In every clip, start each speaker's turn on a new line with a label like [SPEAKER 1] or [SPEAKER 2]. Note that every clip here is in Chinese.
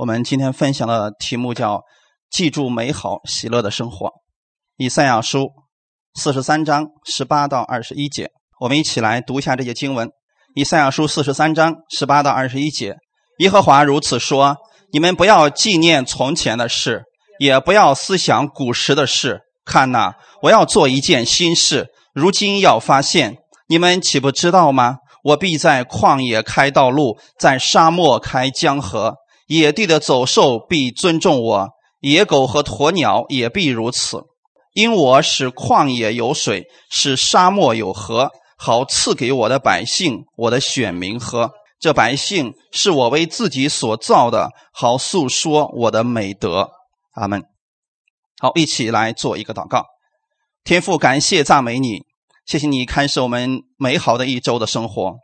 [SPEAKER 1] 我们今天分享的题目叫“记住美好喜乐的生活”。以赛亚书四十三章十八到二十一节，我们一起来读一下这些经文。以赛亚书四十三章十八到二十一节，耶和华如此说：“你们不要纪念从前的事，也不要思想古时的事。看哪，我要做一件新事，如今要发现，你们岂不知道吗？我必在旷野开道路，在沙漠开江河。”野地的走兽必尊重我，野狗和鸵鸟也必如此，因我使旷野有水，使沙漠有河，好赐给我的百姓、我的选民喝。这百姓是我为自己所造的，好诉说我的美德。阿门。好，一起来做一个祷告。天父，感谢赞美你，谢谢你开始我们美好的一周的生活。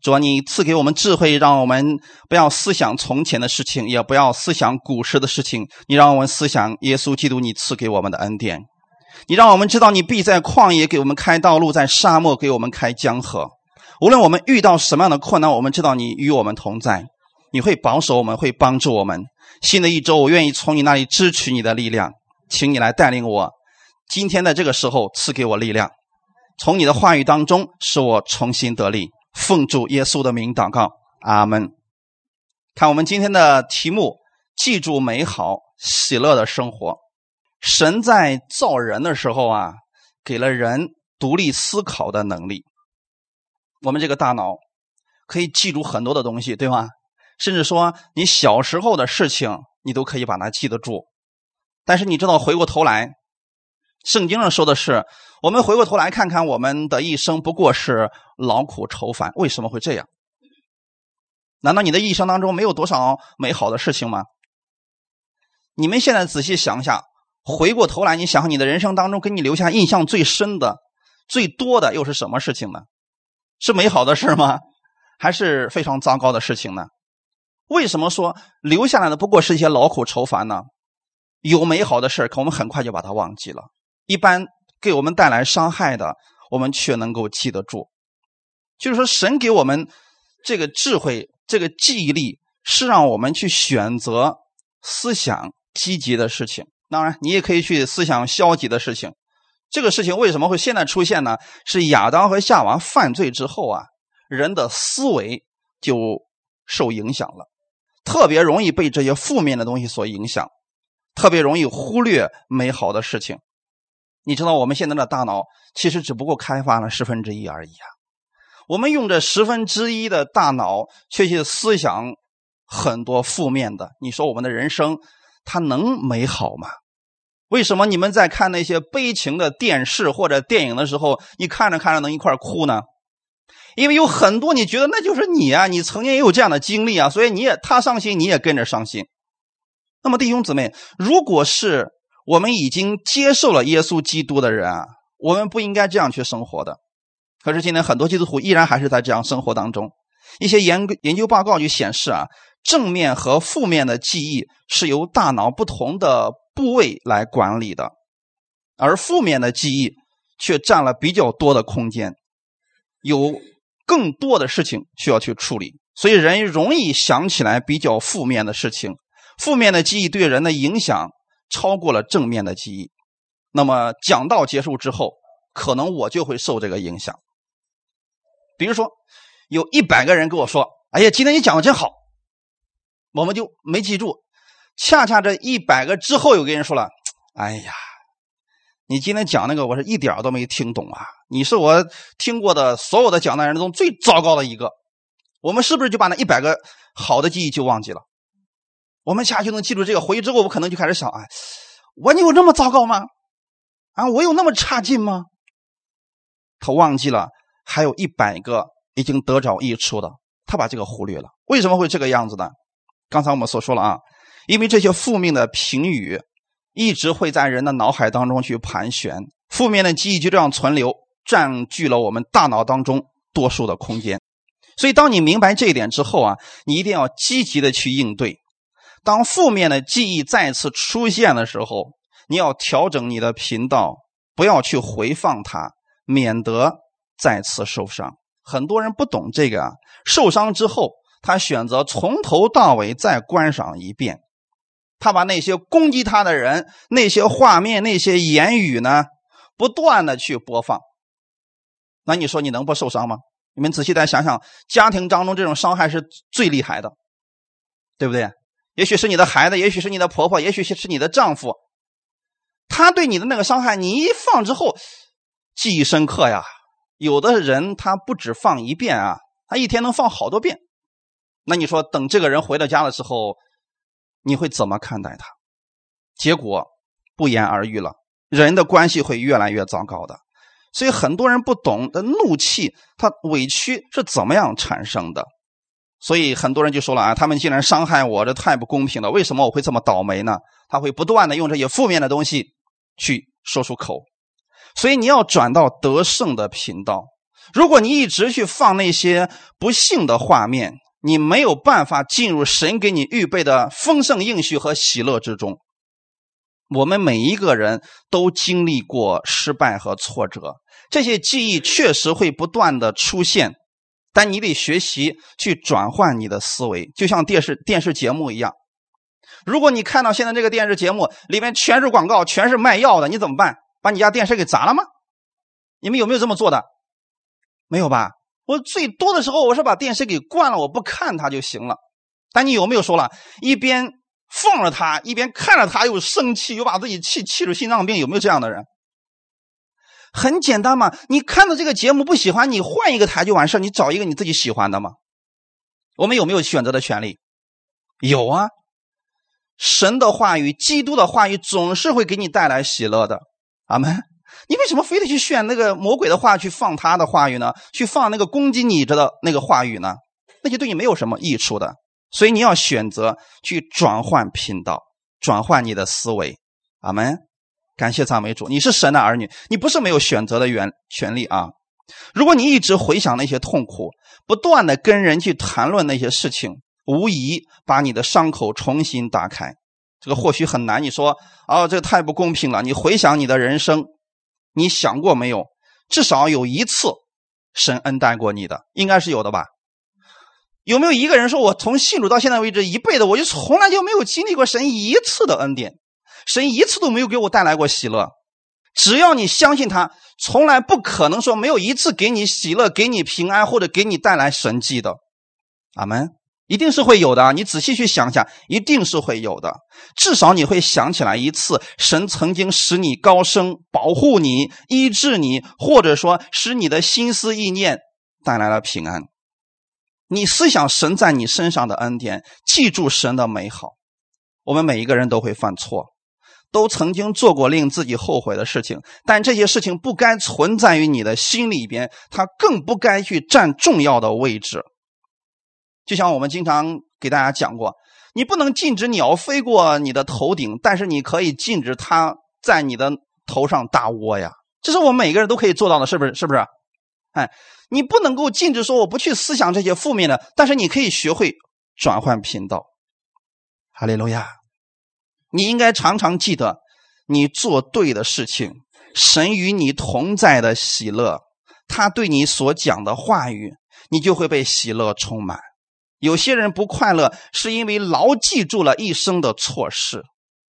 [SPEAKER 1] 主啊，你赐给我们智慧，让我们不要思想从前的事情，也不要思想古时的事情。你让我们思想耶稣基督，你赐给我们的恩典。你让我们知道，你必在旷野给我们开道路，在沙漠给我们开江河。无论我们遇到什么样的困难，我们知道你与我们同在，你会保守我们，会帮助我们。新的一周，我愿意从你那里支取你的力量，请你来带领我。今天的这个时候，赐给我力量，从你的话语当中，使我重新得力。奉主耶稣的名祷告，阿门。看我们今天的题目：记住美好喜乐的生活。神在造人的时候啊，给了人独立思考的能力。我们这个大脑可以记住很多的东西，对吗？甚至说你小时候的事情，你都可以把它记得住。但是你知道，回过头来，圣经上说的是。我们回过头来看看，我们的一生不过是劳苦愁烦，为什么会这样？难道你的一生当中没有多少美好的事情吗？你们现在仔细想一下，回过头来，你想想你的人生当中，给你留下印象最深的、最多的又是什么事情呢？是美好的事吗？还是非常糟糕的事情呢？为什么说留下来的不过是一些劳苦愁烦呢？有美好的事可我们很快就把它忘记了。一般。给我们带来伤害的，我们却能够记得住。就是说，神给我们这个智慧、这个记忆力，是让我们去选择思想积极的事情。当然，你也可以去思想消极的事情。这个事情为什么会现在出现呢？是亚当和夏娃犯罪之后啊，人的思维就受影响了，特别容易被这些负面的东西所影响，特别容易忽略美好的事情。你知道我们现在的大脑其实只不过开发了十分之一而已啊！我们用这十分之一的大脑却去思想很多负面的，你说我们的人生它能美好吗？为什么你们在看那些悲情的电视或者电影的时候，你看着看着能一块哭呢？因为有很多你觉得那就是你啊，你曾经也有这样的经历啊，所以你也他伤心，你也跟着伤心。那么弟兄姊妹，如果是。我们已经接受了耶稣基督的人啊，我们不应该这样去生活的。可是今天很多基督徒依然还是在这样生活当中。一些研研究报告就显示啊，正面和负面的记忆是由大脑不同的部位来管理的，而负面的记忆却占了比较多的空间，有更多的事情需要去处理，所以人容易想起来比较负面的事情。负面的记忆对人的影响。超过了正面的记忆，那么讲道结束之后，可能我就会受这个影响。比如说，有一百个人跟我说：“哎呀，今天你讲的真好。”我们就没记住。恰恰这一百个之后，有个人说了：“哎呀，你今天讲那个，我是一点都没听懂啊！你是我听过的所有的讲的人中最糟糕的一个。”我们是不是就把那一百个好的记忆就忘记了？我们下就能记住这个回忆之后，我可能就开始想：哎，我有那么糟糕吗？啊，我有那么差劲吗？他忘记了还有一百个已经得着益处的，他把这个忽略了。为什么会这个样子呢？刚才我们所说了啊，因为这些负面的评语一直会在人的脑海当中去盘旋，负面的记忆就这样存留，占据了我们大脑当中多数的空间。所以，当你明白这一点之后啊，你一定要积极的去应对。当负面的记忆再次出现的时候，你要调整你的频道，不要去回放它，免得再次受伤。很多人不懂这个啊，受伤之后他选择从头到尾再观赏一遍，他把那些攻击他的人、那些画面、那些言语呢，不断的去播放。那你说你能不受伤吗？你们仔细再想想，家庭当中这种伤害是最厉害的，对不对？也许是你的孩子，也许是你的婆婆，也许是你的丈夫，他对你的那个伤害，你一放之后，记忆深刻呀。有的人他不止放一遍啊，他一天能放好多遍。那你说，等这个人回到家的时候，你会怎么看待他？结果不言而喻了，人的关系会越来越糟糕的。所以很多人不懂的怒气，他委屈是怎么样产生的？所以很多人就说了啊，他们竟然伤害我，这太不公平了。为什么我会这么倒霉呢？他会不断的用这些负面的东西去说出口。所以你要转到得胜的频道。如果你一直去放那些不幸的画面，你没有办法进入神给你预备的丰盛应许和喜乐之中。我们每一个人都经历过失败和挫折，这些记忆确实会不断的出现，但你得学习去转换你的思维，就像电视电视节目一样。如果你看到现在这个电视节目里面全是广告，全是卖药的，你怎么办？把你家电视给砸了吗？你们有没有这么做的？没有吧？我最多的时候我是把电视给关了，我不看它就行了。但你有没有说了一边？放着它，一边看着它，又生气，又把自己气气出心脏病，有没有这样的人？很简单嘛，你看到这个节目不喜欢，你换一个台就完事你找一个你自己喜欢的嘛。我们有没有选择的权利？有啊。神的话语、基督的话语总是会给你带来喜乐的。阿门。你为什么非得去选那个魔鬼的话去放他的话语呢？去放那个攻击你着的那个话语呢？那些对你没有什么益处的。所以你要选择去转换频道，转换你的思维。阿门，感谢赞美主，你是神的儿女，你不是没有选择的权权利啊。如果你一直回想那些痛苦，不断的跟人去谈论那些事情，无疑把你的伤口重新打开。这个或许很难，你说啊，这太不公平了。你回想你的人生，你想过没有？至少有一次，神恩待过你的，应该是有的吧。有没有一个人说，我从信主到现在为止一辈子，我就从来就没有经历过神一次的恩典，神一次都没有给我带来过喜乐。只要你相信他，从来不可能说没有一次给你喜乐、给你平安或者给你带来神迹的。阿门，一定是会有的。你仔细去想想，一定是会有的。至少你会想起来一次，神曾经使你高升、保护你、医治你，或者说使你的心思意念带来了平安。你思想神在你身上的恩典，记住神的美好。我们每一个人都会犯错，都曾经做过令自己后悔的事情，但这些事情不该存在于你的心里边，它更不该去占重要的位置。就像我们经常给大家讲过，你不能禁止鸟飞过你的头顶，但是你可以禁止它在你的头上大窝呀。这是我们每个人都可以做到的，是不是？是不是？哎。你不能够禁止说我不去思想这些负面的，但是你可以学会转换频道。哈利路亚！你应该常常记得，你做对的事情，神与你同在的喜乐，他对你所讲的话语，你就会被喜乐充满。有些人不快乐，是因为牢记住了一生的错事。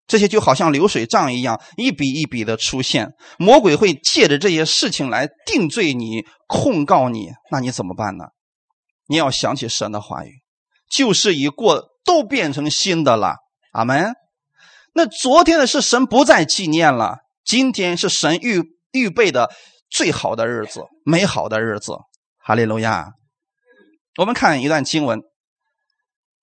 [SPEAKER 1] 这些就好像流水账一样，一笔一笔的出现。魔鬼会借着这些事情来定罪你、控告你，那你怎么办呢？你要想起神的话语，旧事已过，都变成新的了。阿门。那昨天的是神不再纪念了，今天是神预预备的最好的日子、美好的日子。哈利路亚。我们看一段经文，《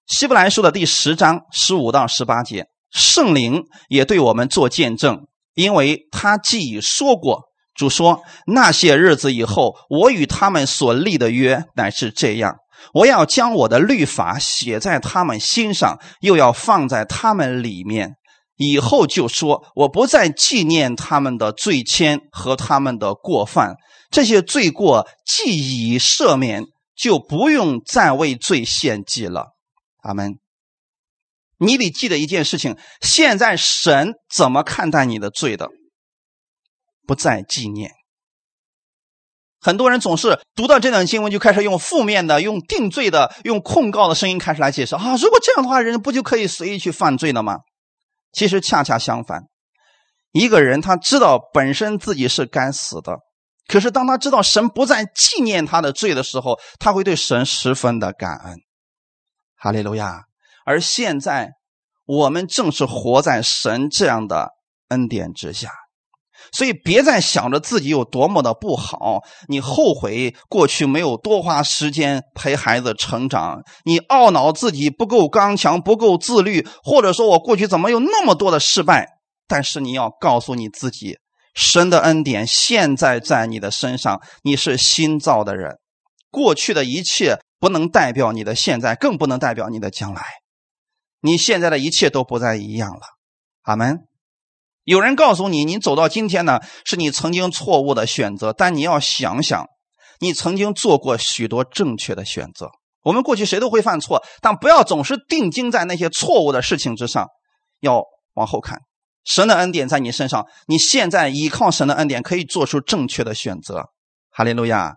[SPEAKER 1] 希伯来书》的第十章十五到十八节。圣灵也对我们做见证，因为他既已说过，主说那些日子以后，我与他们所立的约乃是这样：我要将我的律法写在他们心上，又要放在他们里面。以后就说，我不再纪念他们的罪愆和他们的过犯，这些罪过既已赦免，就不用再为罪献祭了。阿门。你得记得一件事情：现在神怎么看待你的罪的？不再纪念。很多人总是读到这段经文，就开始用负面的、用定罪的、用控告的声音开始来解释啊！如果这样的话，人不就可以随意去犯罪了吗？其实恰恰相反，一个人他知道本身自己是该死的，可是当他知道神不再纪念他的罪的时候，他会对神十分的感恩。哈利路亚！而现在我们正是活在神这样的恩典之下。所以别再想着自己有多么的不好，你后悔过去没有多花时间陪孩子成长，你懊恼自己不够刚强、不够自律，或者说我过去怎么有那么多的失败？但是你要告诉你自己，神的恩典现在在你的身上，你是新造的人，过去的一切不能代表你的现在，更不能代表你的将来，你现在的一切都不再一样了。阿门。有人告诉你，你走到今天呢，是你曾经错误的选择。但你要想想，你曾经做过许多正确的选择。我们过去谁都会犯错，但不要总是定睛在那些错误的事情之上，要往后看。神的恩典在你身上，你现在依靠神的恩典，可以做出正确的选择。哈利路亚！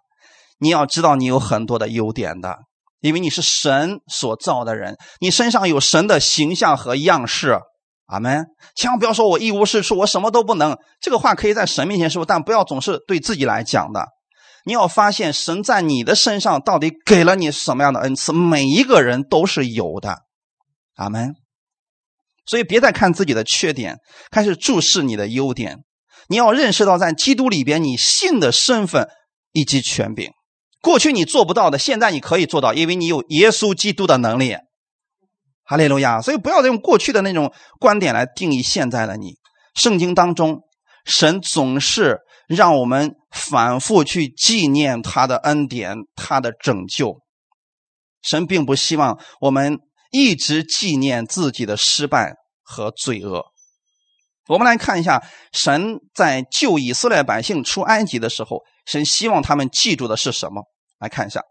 [SPEAKER 1] 你要知道，你有很多的优点的，因为你是神所造的人，你身上有神的形象和样式。阿门！千万不要说我一无是处，我什么都不能。这个话可以在神面前说，但不要总是对自己来讲的。你要发现神在你的身上到底给了你什么样的恩赐，每一个人都是有的。阿门！所以别再看自己的缺点，开始注视你的优点。你要认识到，在基督里边，你信的身份以及权柄，过去你做不到的，现在你可以做到，因为你有耶稣基督的能力。哈利路亚！所以不要再用过去的那种观点来定义现在的你。圣经当中，神总是让我们反复去纪念他的恩典、他的拯救。神并不希望我们一直纪念自己的失败和罪恶。我们来看一下，神在救以色列百姓出埃及的时候，神希望他们记住的是什么？来看一下，《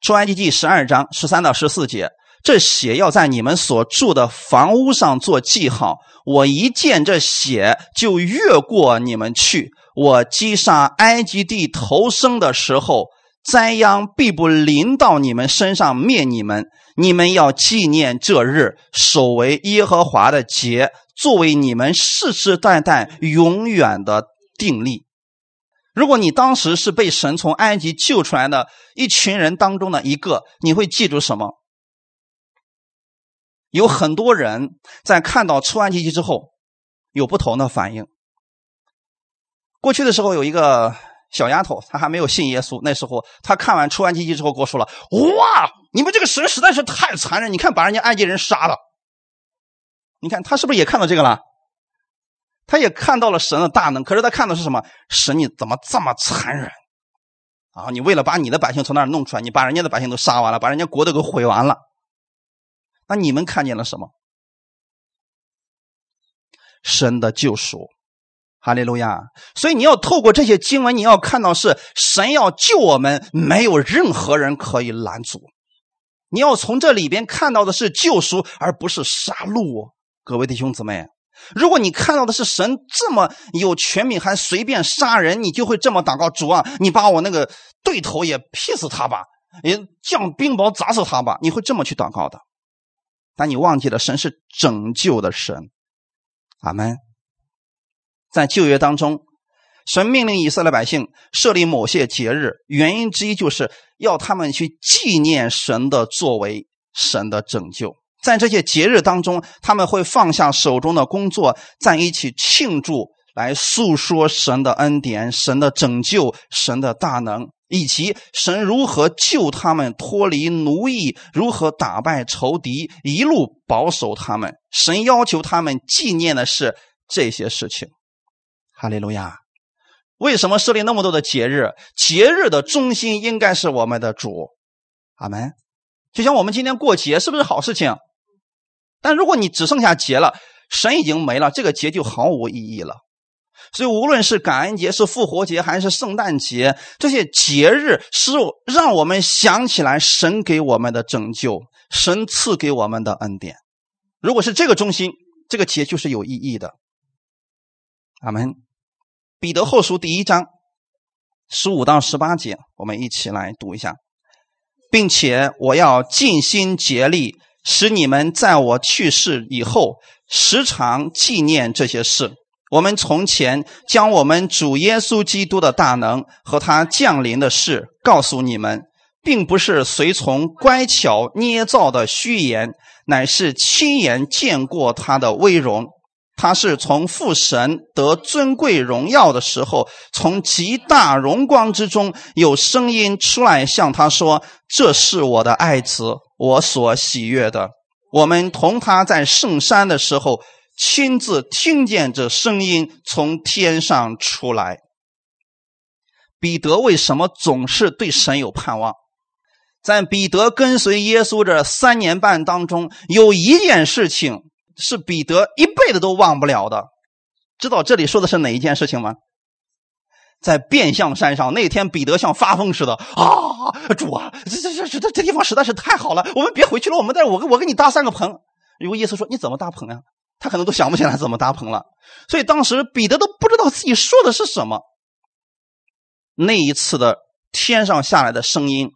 [SPEAKER 1] 出埃及记》十二章十三到十四节。这血要在你们所住的房屋上做记号，我一见这血就越过你们去。我击杀埃及地头生的时候，灾殃必不临到你们身上灭你们。你们要纪念这日，守为耶和华的节，作为你们世世代代永远的定力。如果你当时是被神从埃及救出来的一群人当中的一个，你会记住什么？有很多人在看到出埃及记之后有不同的反应。过去的时候有一个小丫头，她还没有信耶稣。那时候她看完出埃及记之后，跟我说了：“哇，你们这个神实在是太残忍！你看，把人家埃及人杀了。你看他是不是也看到这个了？他也看到了神的大能。可是他看到是什么？神你怎么这么残忍啊？你为了把你的百姓从那儿弄出来，你把人家的百姓都杀完了，把人家国都给毁完了。”那你们看见了什么？神的救赎，哈利路亚！所以你要透过这些经文，你要看到是神要救我们，没有任何人可以拦阻。你要从这里边看到的是救赎，而不是杀戮。各位弟兄姊妹，如果你看到的是神这么有权柄，还随便杀人，你就会这么祷告：主啊，你把我那个对头也劈死他吧，也降冰雹砸死他吧。你会这么去祷告的。但你忘记了，神是拯救的神，阿门。在旧约当中，神命令以色列百姓设立某些节日，原因之一就是要他们去纪念神的作为，神的拯救。在这些节日当中，他们会放下手中的工作，在一起庆祝，来诉说神的恩典、神的拯救、神的大能。以及神如何救他们脱离奴役，如何打败仇敌，一路保守他们。神要求他们纪念的是这些事情。哈利路亚！为什么设立那么多的节日？节日的中心应该是我们的主。阿门。就像我们今天过节，是不是好事情？但如果你只剩下节了，神已经没了，这个节就毫无意义了。所以，无论是感恩节、是复活节，还是圣诞节，这些节日是让我们想起来神给我们的拯救，神赐给我们的恩典。如果是这个中心，这个节就是有意义的。阿门。彼得后书第一章十五到十八节，我们一起来读一下，并且我要尽心竭力，使你们在我去世以后时常纪念这些事。我们从前将我们主耶稣基督的大能和他降临的事告诉你们，并不是随从乖巧捏造的虚言，乃是亲眼见过他的威荣。他是从父神得尊贵荣耀的时候，从极大荣光之中有声音出来，向他说：“这是我的爱子，我所喜悦的。”我们同他在圣山的时候，亲自听见这声音从天上出来。彼得为什么总是对神有盼望？在彼得跟随耶稣这三年半当中，有一件事情。是彼得一辈子都忘不了的，知道这里说的是哪一件事情吗？在变相山上那天，彼得像发疯似的啊！主啊，这这这这这地方实在是太好了，我们别回去了，我们在我我给你搭三个棚。如果耶稣说你怎么搭棚呀？他可能都想不起来怎么搭棚了。所以当时彼得都不知道自己说的是什么。那一次的天上下来的声音，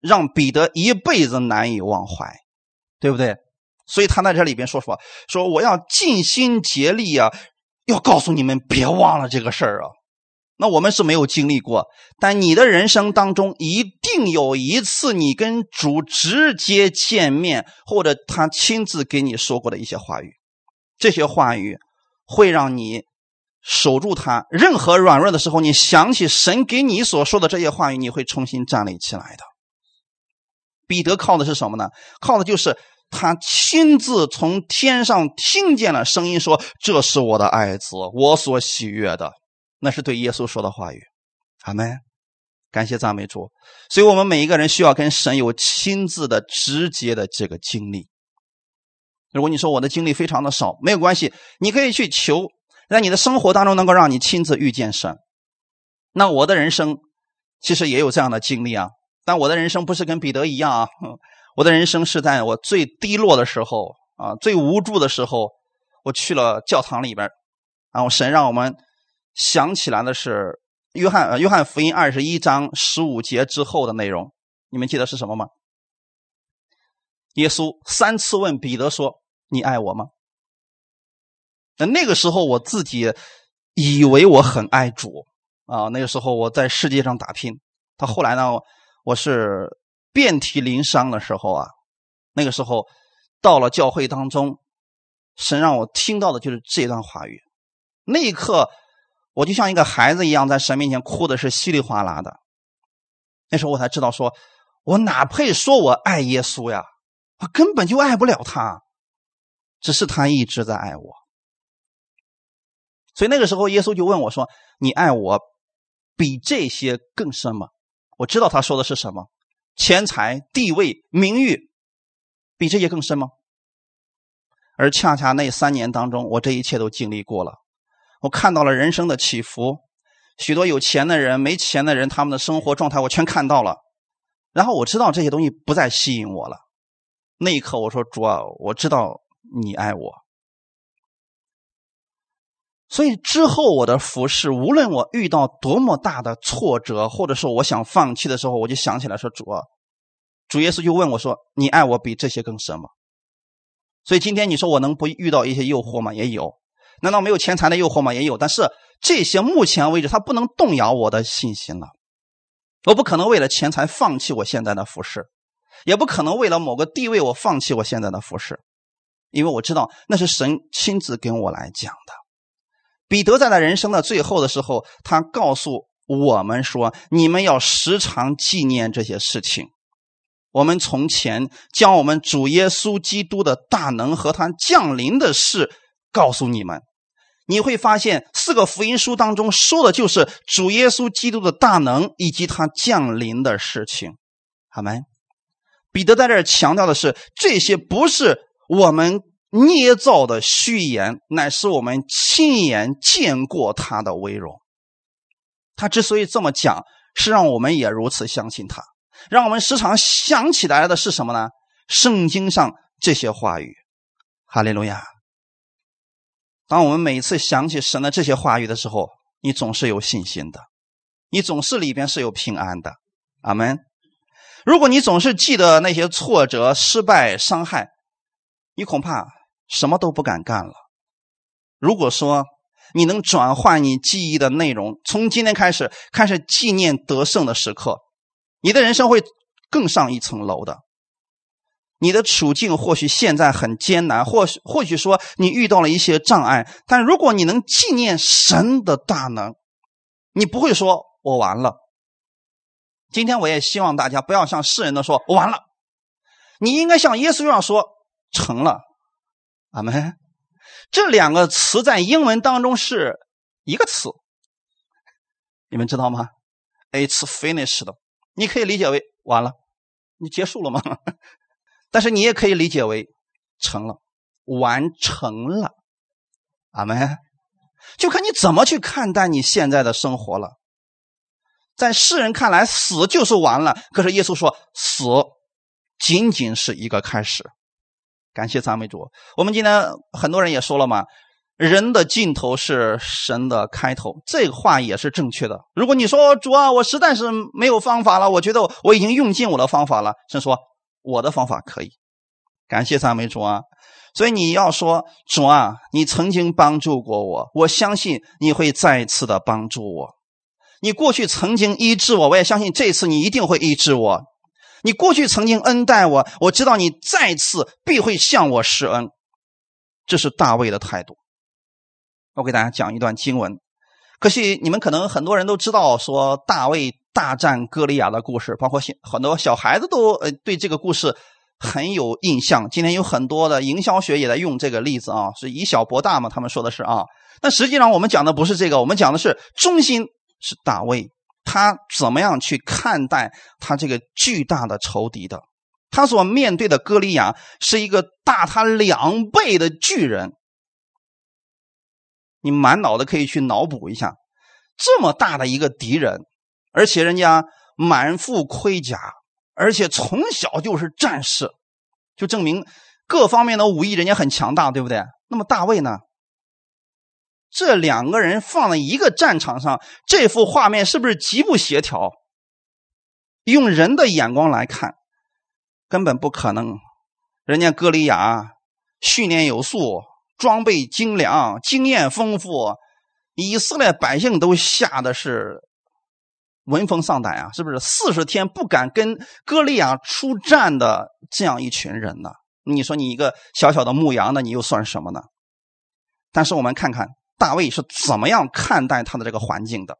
[SPEAKER 1] 让彼得一辈子难以忘怀，对不对？所以他在这里边说说说我要尽心竭力啊，要告诉你们别忘了这个事儿啊。那我们是没有经历过，但你的人生当中一定有一次你跟主直接见面，或者他亲自给你说过的一些话语，这些话语会让你守住他。任何软弱的时候，你想起神给你所说的这些话语，你会重新站立起来的。彼得靠的是什么呢？靠的就是。他亲自从天上听见了声音，说：“这是我的爱子，我所喜悦的。”那是对耶稣说的话语。阿门。感谢赞美主。所以，我们每一个人需要跟神有亲自的、直接的这个经历。如果你说我的经历非常的少，没有关系，你可以去求，在你的生活当中能够让你亲自遇见神。那我的人生其实也有这样的经历啊，但我的人生不是跟彼得一样啊。我的人生是在我最低落的时候啊，最无助的时候，我去了教堂里边，然后神让我们想起来的是约翰约翰福音二十一章十五节之后的内容，你们记得是什么吗？耶稣三次问彼得说：“你爱我吗？”那那个时候我自己以为我很爱主啊，那个时候我在世界上打拼。到后来呢，我是。遍体鳞伤的时候啊，那个时候到了教会当中，神让我听到的就是这段话语。那一刻，我就像一个孩子一样，在神面前哭的是稀里哗啦的。那时候我才知道，说我哪配说我爱耶稣呀？我根本就爱不了他，只是他一直在爱我。所以那个时候，耶稣就问我说：“你爱我比这些更深吗？”我知道他说的是什么。钱财、地位、名誉，比这些更深吗？而恰恰那三年当中，我这一切都经历过了。我看到了人生的起伏，许多有钱的人、没钱的人，他们的生活状态我全看到了。然后我知道这些东西不再吸引我了。那一刻，我说：“主啊，我知道你爱我。”所以之后我的服侍，无论我遇到多么大的挫折，或者说我想放弃的时候，我就想起来说：“主，主耶稣就问我说：‘你爱我比这些更深吗？’所以今天你说我能不遇到一些诱惑吗？也有。难道没有钱财的诱惑吗？也有。但是这些目前为止，它不能动摇我的信心了。我不可能为了钱财放弃我现在的服侍，也不可能为了某个地位我放弃我现在的服侍，因为我知道那是神亲自跟我来讲的。”彼得在他人生的最后的时候，他告诉我们说：“你们要时常纪念这些事情。我们从前将我们主耶稣基督的大能和他降临的事告诉你们。你会发现，四个福音书当中说的就是主耶稣基督的大能以及他降临的事情。好没？彼得在这儿强调的是，这些不是我们。”捏造的虚言，乃是我们亲眼见过他的威荣。他之所以这么讲，是让我们也如此相信他，让我们时常想起来的是什么呢？圣经上这些话语。哈利路亚。当我们每次想起神的这些话语的时候，你总是有信心的，你总是里边是有平安的。阿门。如果你总是记得那些挫折、失败、伤害，你恐怕什么都不敢干了。如果说你能转换你记忆的内容，从今天开始开始纪念得胜的时刻，你的人生会更上一层楼的。你的处境或许现在很艰难，或许或许说你遇到了一些障碍，但如果你能纪念神的大能，你不会说“我完了”。今天我也希望大家不要像世人的说我“完了”，你应该像耶稣一样说“成了”。阿门。这两个词在英文当中是一个词，你们知道吗？It's finished。你可以理解为完了，你结束了吗？但是你也可以理解为成了，完成了。阿门。就看你怎么去看待你现在的生活了。在世人看来，死就是完了。可是耶稣说，死仅仅是一个开始。感谢赞美主。我们今天很多人也说了嘛，人的尽头是神的开头，这个话也是正确的。如果你说主啊，我实在是没有方法了，我觉得我已经用尽我的方法了，神说我的方法可以。感谢赞美主啊。所以你要说主啊，你曾经帮助过我，我相信你会再次的帮助我。你过去曾经医治我，我也相信这次你一定会医治我。你过去曾经恩待我，我知道你再次必会向我施恩。这是大卫的态度。我给大家讲一段经文，可惜你们可能很多人都知道，说大卫大战歌利亚的故事，包括很多小孩子都呃对这个故事很有印象。今天有很多的营销学也在用这个例子啊，是以小博大嘛？他们说的是啊，但实际上我们讲的不是这个，我们讲的是中心。是大卫，他怎么样去看待他这个巨大的仇敌的？他所面对的歌利亚是一个大他两倍的巨人。你满脑子可以去脑补一下，这么大的一个敌人，而且人家满腹盔甲，而且从小就是战士，就证明各方面的武艺人家很强大，对不对？那么大卫呢？这两个人放在一个战场上，这幅画面是不是极不协调？用人的眼光来看，根本不可能。人家歌利亚训练有素，装备精良，经验丰富，以色列百姓都吓得是闻风丧胆啊！是不是？四十天不敢跟歌利亚出战的这样一群人呢？你说你一个小小的牧羊的，你又算什么呢？但是我们看看。大卫是怎么样看待他的这个环境的？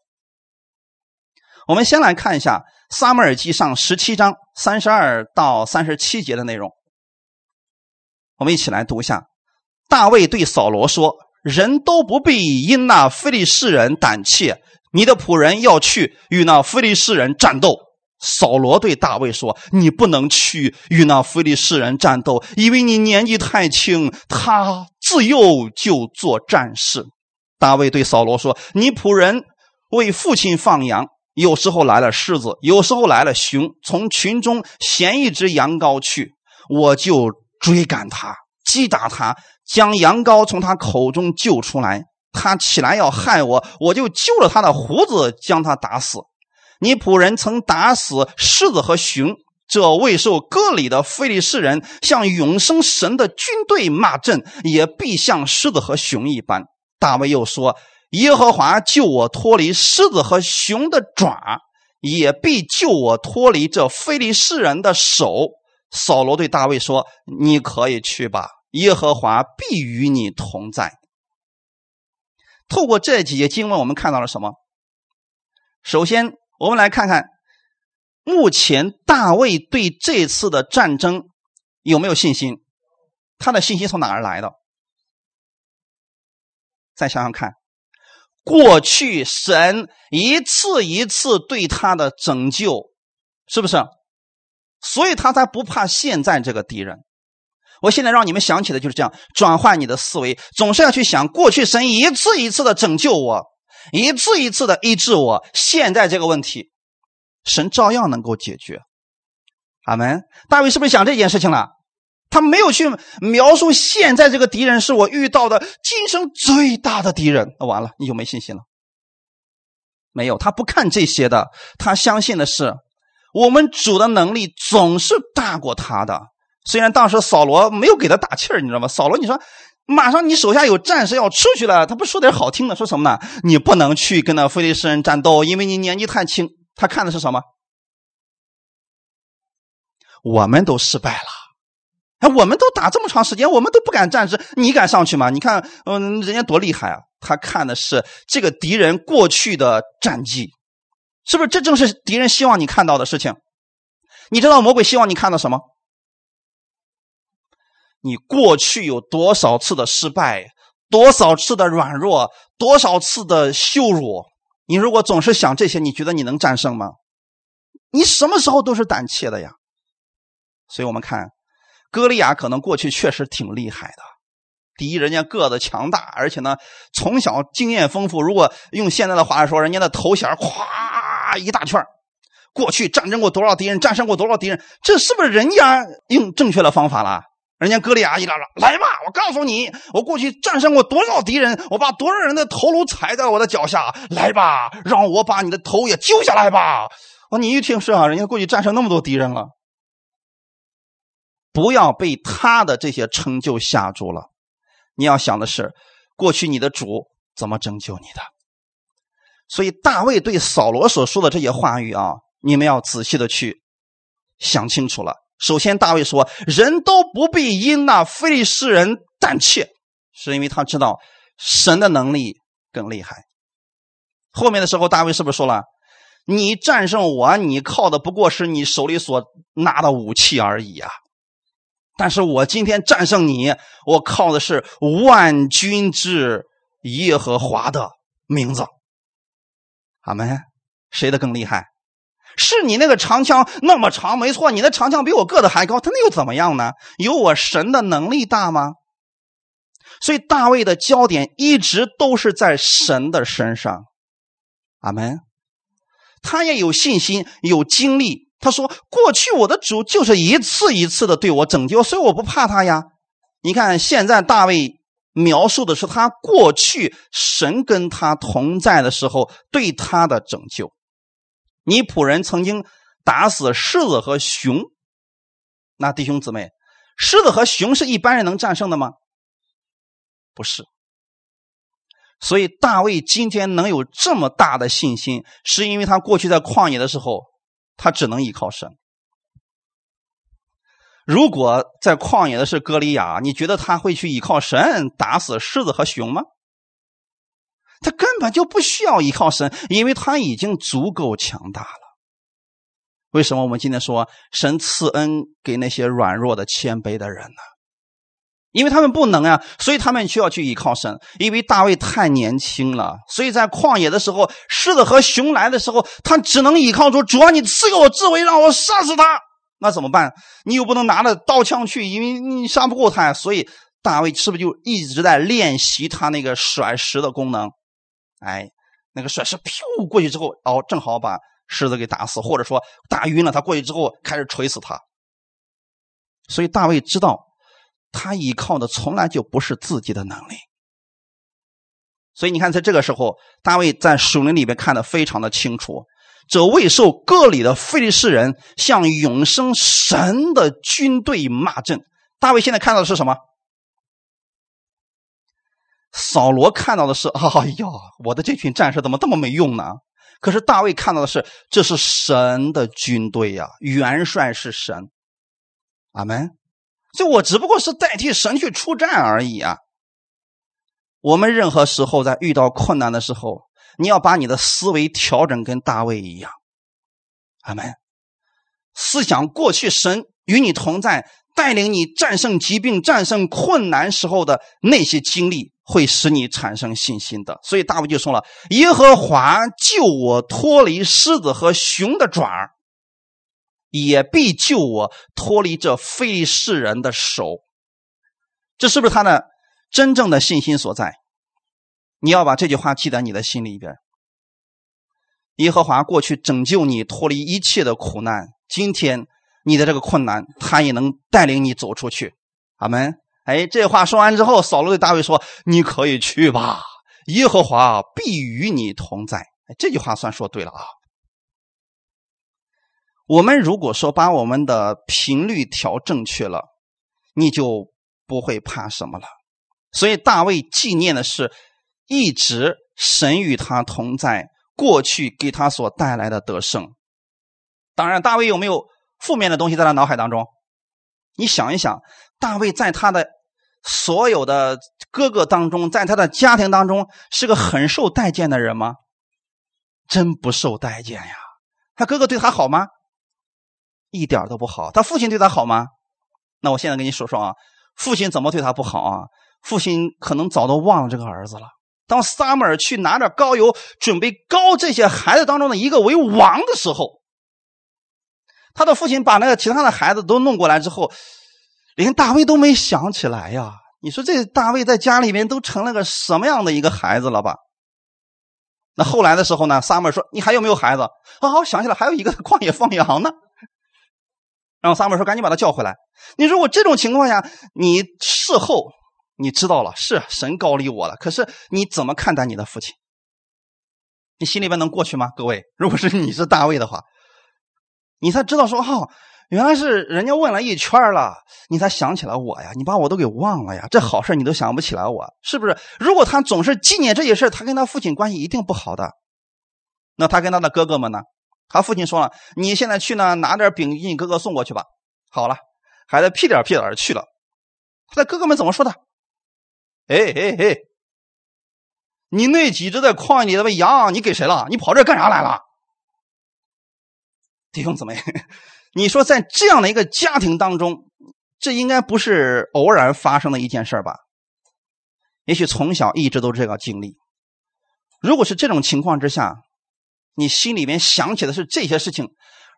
[SPEAKER 1] 我们先来看一下《撒母耳记上》十七章三十二到三十七节的内容。我们一起来读一下。大卫对扫罗说：“人都不必因那非利士人胆怯，你的仆人要去与那非利士人战斗。”扫罗对大卫说：“你不能去与那非利士人战斗，因为你年纪太轻，他自幼就做战士。”大卫对扫罗说：“你仆人为父亲放羊，有时候来了狮子，有时候来了熊，从群中衔一只羊羔去，我就追赶他，击打他，将羊羔从他口中救出来。他起来要害我，我就揪了他的胡子，将他打死。你仆人曾打死狮子和熊，这未受割礼的非利士人向永生神的军队骂阵，也必像狮子和熊一般。”大卫又说：“耶和华救我脱离狮子和熊的爪，也必救我脱离这非利士人的手。”扫罗对大卫说：“你可以去吧，耶和华必与你同在。”透过这几节经文，我们看到了什么？首先，我们来看看目前大卫对这次的战争有没有信心？他的信心从哪儿来的？再想想看，过去神一次一次对他的拯救，是不是？所以他才不怕现在这个敌人。我现在让你们想起的就是这样，转换你的思维，总是要去想过去神一次一次的拯救我，一次一次的医治我，现在这个问题，神照样能够解决。阿门。大卫是不是想这件事情了？他没有去描述现在这个敌人是我遇到的今生最大的敌人，那完了你就没信心了。没有，他不看这些的，他相信的是我们主的能力总是大过他的。虽然当时扫罗没有给他打气儿，你知道吗？扫罗，你说马上你手下有战士要出去了，他不说点好听的，说什么呢？你不能去跟那非利士人战斗，因为你年纪太轻。他看的是什么？我们都失败了，哎，我们都打这么长时间，我们都不敢战士，你敢上去吗？你看，嗯，人家多厉害啊！他看的是这个敌人过去的战绩，是不是？这正是敌人希望你看到的事情。你知道魔鬼希望你看到什么？你过去有多少次的失败，多少次的软弱，多少次的羞辱？你如果总是想这些，你觉得你能战胜吗？你什么时候都是胆怯的呀。所以我们看，歌利亚可能过去确实挺厉害的。第一，人家个子强大，而且呢，从小经验丰富。如果用现在的话来说，人家的头衔咵一大圈过去战争过多少敌人，战胜过多少敌人，这是不是人家用正确的方法了？人家哥利亚一嚷嚷：“来吧，我告诉你，我过去战胜过多少敌人，我把多少人的头颅踩在我的脚下。来吧，让我把你的头也揪下来吧。”哦，你一听是啊，人家过去战胜那么多敌人了，不要被他的这些成就吓住了。你要想的是，过去你的主怎么拯救你的。所以大卫对扫罗所说的这些话语啊，你们要仔细的去想清楚了。首先，大卫说：“人都不必因那非利士人胆怯，是因为他知道神的能力更厉害。”后面的时候，大卫是不是说了：“你战胜我，你靠的不过是你手里所拿的武器而已啊！但是我今天战胜你，我靠的是万军之耶和华的名字。”阿门。谁的更厉害？是你那个长枪那么长，没错，你的长枪比我个子还高，他那又怎么样呢？有我神的能力大吗？所以大卫的焦点一直都是在神的身上。阿门。他也有信心，有经历。他说：“过去我的主就是一次一次的对我拯救，所以我不怕他呀。”你看，现在大卫描述的是他过去神跟他同在的时候对他的拯救。你仆人曾经打死狮子和熊，那弟兄姊妹，狮子和熊是一般人能战胜的吗？不是。所以大卫今天能有这么大的信心，是因为他过去在旷野的时候，他只能依靠神。如果在旷野的是歌利亚，你觉得他会去依靠神打死狮子和熊吗？他根本就不需要依靠神，因为他已经足够强大了。为什么我们今天说神赐恩给那些软弱的、谦卑的人呢？因为他们不能呀，所以他们需要去依靠神。因为大卫太年轻了，所以在旷野的时候，狮子和熊来的时候，他只能依靠主。主啊，你赐给我智慧，让我杀死他。那怎么办？你又不能拿着刀枪去，因为你杀不过他呀。所以大卫是不是就一直在练习他那个甩石的功能？哎，那个甩石噗过去之后，哦，正好把狮子给打死，或者说打晕了。他过去之后开始锤死他。所以大卫知道，他依靠的从来就不是自己的能力。所以你看，在这个时候，大卫在树林里边看的非常的清楚。这未受割礼的非利士人向永生神的军队骂阵。大卫现在看到的是什么？扫罗看到的是：“哎呀，我的这群战士怎么这么没用呢？”可是大卫看到的是：“这是神的军队呀，元帅是神。”阿门。所以我只不过是代替神去出战而已啊。我们任何时候在遇到困难的时候，你要把你的思维调整跟大卫一样。阿门。思想过去神与你同在，带领你战胜疾病、战胜困难时候的那些经历。会使你产生信心的，所以大卫就说了：“耶和华救我脱离狮子和熊的爪儿，也必救我脱离这非利士人的手。”这是不是他的真正的信心所在？你要把这句话记在你的心里边。耶和华过去拯救你脱离一切的苦难，今天你的这个困难，他也能带领你走出去。阿门。哎，这话说完之后，扫罗对大卫说：“你可以去吧，耶和华必与你同在。”哎，这句话算说对了啊。我们如果说把我们的频率调正确了，你就不会怕什么了。所以大卫纪念的是一直神与他同在，过去给他所带来的得胜。当然，大卫有没有负面的东西在他脑海当中？你想一想，大卫在他的所有的哥哥当中，在他的家庭当中，是个很受待见的人吗？真不受待见呀！他哥哥对他好吗？一点都不好。他父亲对他好吗？那我现在跟你说说啊，父亲怎么对他不好啊？父亲可能早都忘了这个儿子了。当撒母耳去拿着膏油，准备膏这些孩子当中的一个为王的时候，他的父亲把那个其他的孩子都弄过来之后，连大卫都没想起来呀。你说这大卫在家里面都成了个什么样的一个孩子了吧？那后来的时候呢，撒母耳说：“你还有没有孩子？”哦，想起来还有一个 旷野放羊呢。然后撒母耳说：“赶紧把他叫回来。”你如果这种情况下，你事后你知道了是神高利我了，可是你怎么看待你的父亲？你心里边能过去吗？各位，如果是你是大卫的话，你才知道说哦，原来是人家问了一圈了，你才想起来我呀，你把我都给忘了呀，这好事你都想不起来我，是不是？如果他总是纪念这些事他跟他父亲关系一定不好的。那他跟他的哥哥们呢？他父亲说了：“你现在去呢，拿点饼给你哥哥送过去吧。”好了，孩子屁颠屁颠的去了。他的哥哥们怎么说的？哎哎哎，你那几只在矿里的羊，你给谁了？你跑这干啥来了？弟兄姊妹，你说在这样的一个家庭当中，这应该不是偶然发生的一件事吧？也许从小一直都是这个经历。如果是这种情况之下，你心里面想起的是这些事情，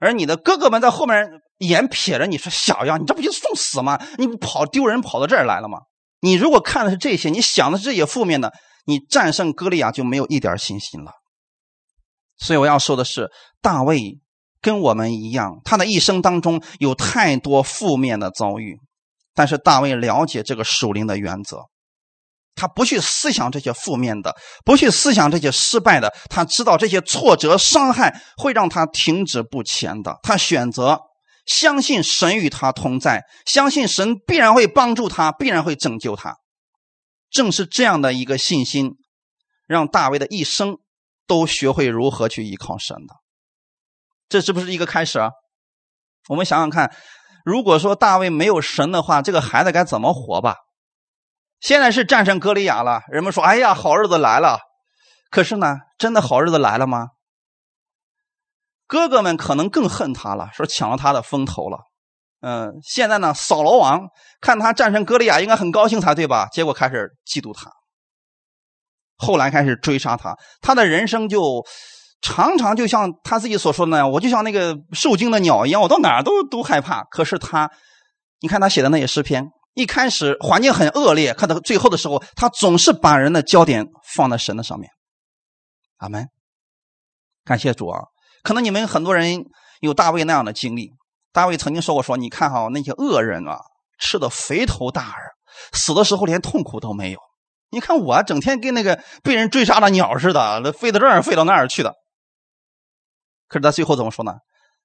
[SPEAKER 1] 而你的哥哥们在后面眼撇着你说：“小样，你这不就送死吗？你跑丢人跑到这儿来了吗？”你如果看的是这些，你想的是这些负面的，你战胜歌利亚就没有一点信心了。所以我要说的是，大卫跟我们一样，他的一生当中有太多负面的遭遇，但是大卫了解这个属灵的原则。他不去思想这些负面的，不去思想这些失败的，他知道这些挫折伤害会让他停止不前的。他选择相信神与他同在，相信神必然会帮助他，必然会拯救他。正是这样的一个信心，让大卫的一生都学会如何去依靠神的。这是不是一个开始啊？我们想想看，如果说大卫没有神的话，这个孩子该怎么活吧？现在是战胜歌利亚了，人们说：“哎呀，好日子来了。”可是呢，真的好日子来了吗？哥哥们可能更恨他了，说抢了他的风头了。嗯，现在呢，扫罗王看他战胜歌利亚，应该很高兴才对吧？结果开始嫉妒他，后来开始追杀他。他的人生就常常就像他自己所说的那样：“我就像那个受惊的鸟一样，我到哪儿都都害怕。”可是他，你看他写的那些诗篇。一开始环境很恶劣，看到最后的时候，他总是把人的焦点放在神的上面。阿门，感谢主啊！可能你们很多人有大卫那样的经历。大卫曾经说过：“说你看哈，那些恶人啊，吃的肥头大耳，死的时候连痛苦都没有。你看我整天跟那个被人追杀的鸟似的，飞到这儿飞到那儿去的。可是他最后怎么说呢？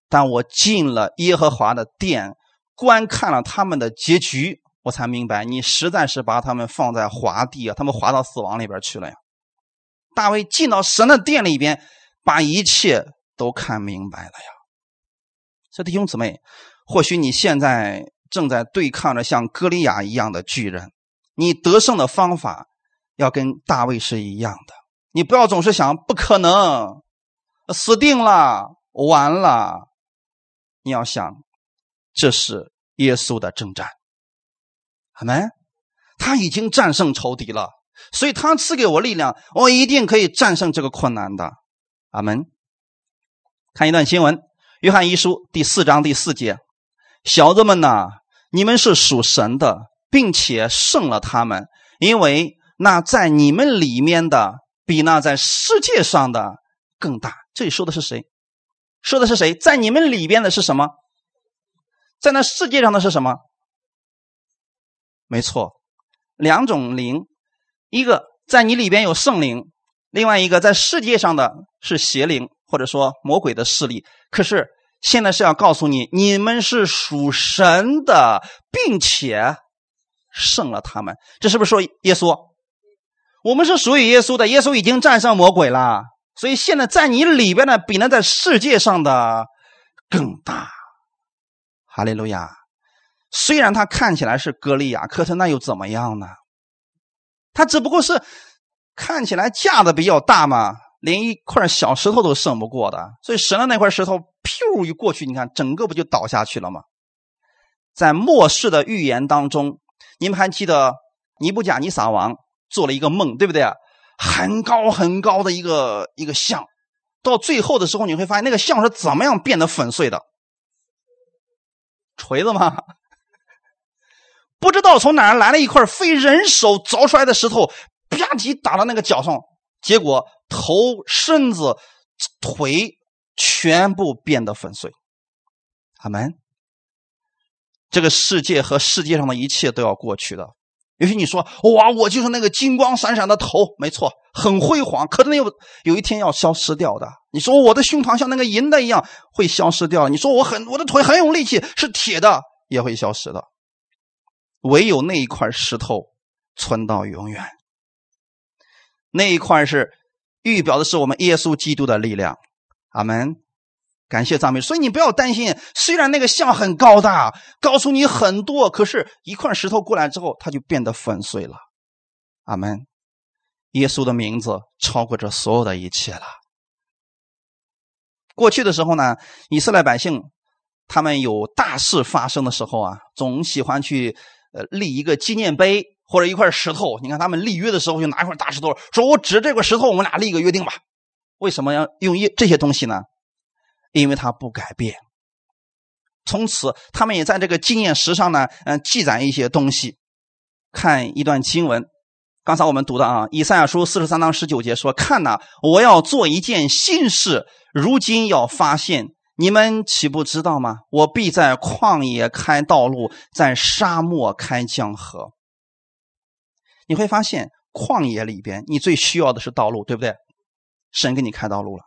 [SPEAKER 1] 但我进了耶和华的殿，观看了他们的结局。”我才明白，你实在是把他们放在滑地啊，他们滑到死亡里边去了呀。大卫进到神的殿里边，把一切都看明白了呀。这弟兄姊妹，或许你现在正在对抗着像歌利亚一样的巨人，你得胜的方法要跟大卫是一样的。你不要总是想不可能，死定了，完了。你要想，这是耶稣的征战。阿门，他已经战胜仇敌了，所以他赐给我力量，我一定可以战胜这个困难的。阿门。看一段新闻，《约翰一书》第四章第四节：“小子们呐，你们是属神的，并且胜了他们，因为那在你们里面的比那在世界上的更大。”这里说的是谁？说的是谁？在你们里边的是什么？在那世界上的是什么？没错，两种灵，一个在你里边有圣灵，另外一个在世界上的是邪灵，或者说魔鬼的势力。可是现在是要告诉你，你们是属神的，并且胜了他们。这是不是说耶稣？我们是属于耶稣的，耶稣已经战胜魔鬼了。所以现在在你里边呢，比那在世界上的更大。哈利路亚！虽然他看起来是歌利亚，可是那又怎么样呢？他只不过是看起来架子比较大嘛，连一块小石头都胜不过的。所以神的那块石头，噗一过去，你看整个不就倒下去了吗？在末世的预言当中，你们还记得尼布甲尼撒王做了一个梦，对不对？很高很高的一个一个像，到最后的时候，你会发现那个像是怎么样变得粉碎的？锤子吗？不知道从哪儿来了一块非人手凿出来的石头，啪叽打到那个脚上，结果头、身子、腿全部变得粉碎。阿门。这个世界和世界上的一切都要过去的。也许你说：“哇，我就是那个金光闪闪的头，没错，很辉煌。可是那有有一天要消失掉的。”你说我的胸膛像那个银的一样会消失掉。你说我很我的腿很有力气，是铁的也会消失的。唯有那一块石头存到永远。那一块是预表的是我们耶稣基督的力量。阿门。感谢赞美。所以你不要担心，虽然那个像很高大，告诉你很多，可是一块石头过来之后，它就变得粉碎了。阿门。耶稣的名字超过这所有的一切了。过去的时候呢，以色列百姓他们有大事发生的时候啊，总喜欢去呃立一个纪念碑或者一块石头。你看他们立约的时候就拿一块大石头，说我指这块石头，我们俩立一个约定吧。为什么要用一这些东西呢？因为它不改变。从此他们也在这个纪念石上呢，嗯，记载一些东西。看一段经文，刚才我们读的啊，《以赛亚书》四十三章十九节说：“看呐，我要做一件新事。”如今要发现，你们岂不知道吗？我必在旷野开道路，在沙漠开江河。你会发现，旷野里边你最需要的是道路，对不对？神给你开道路了。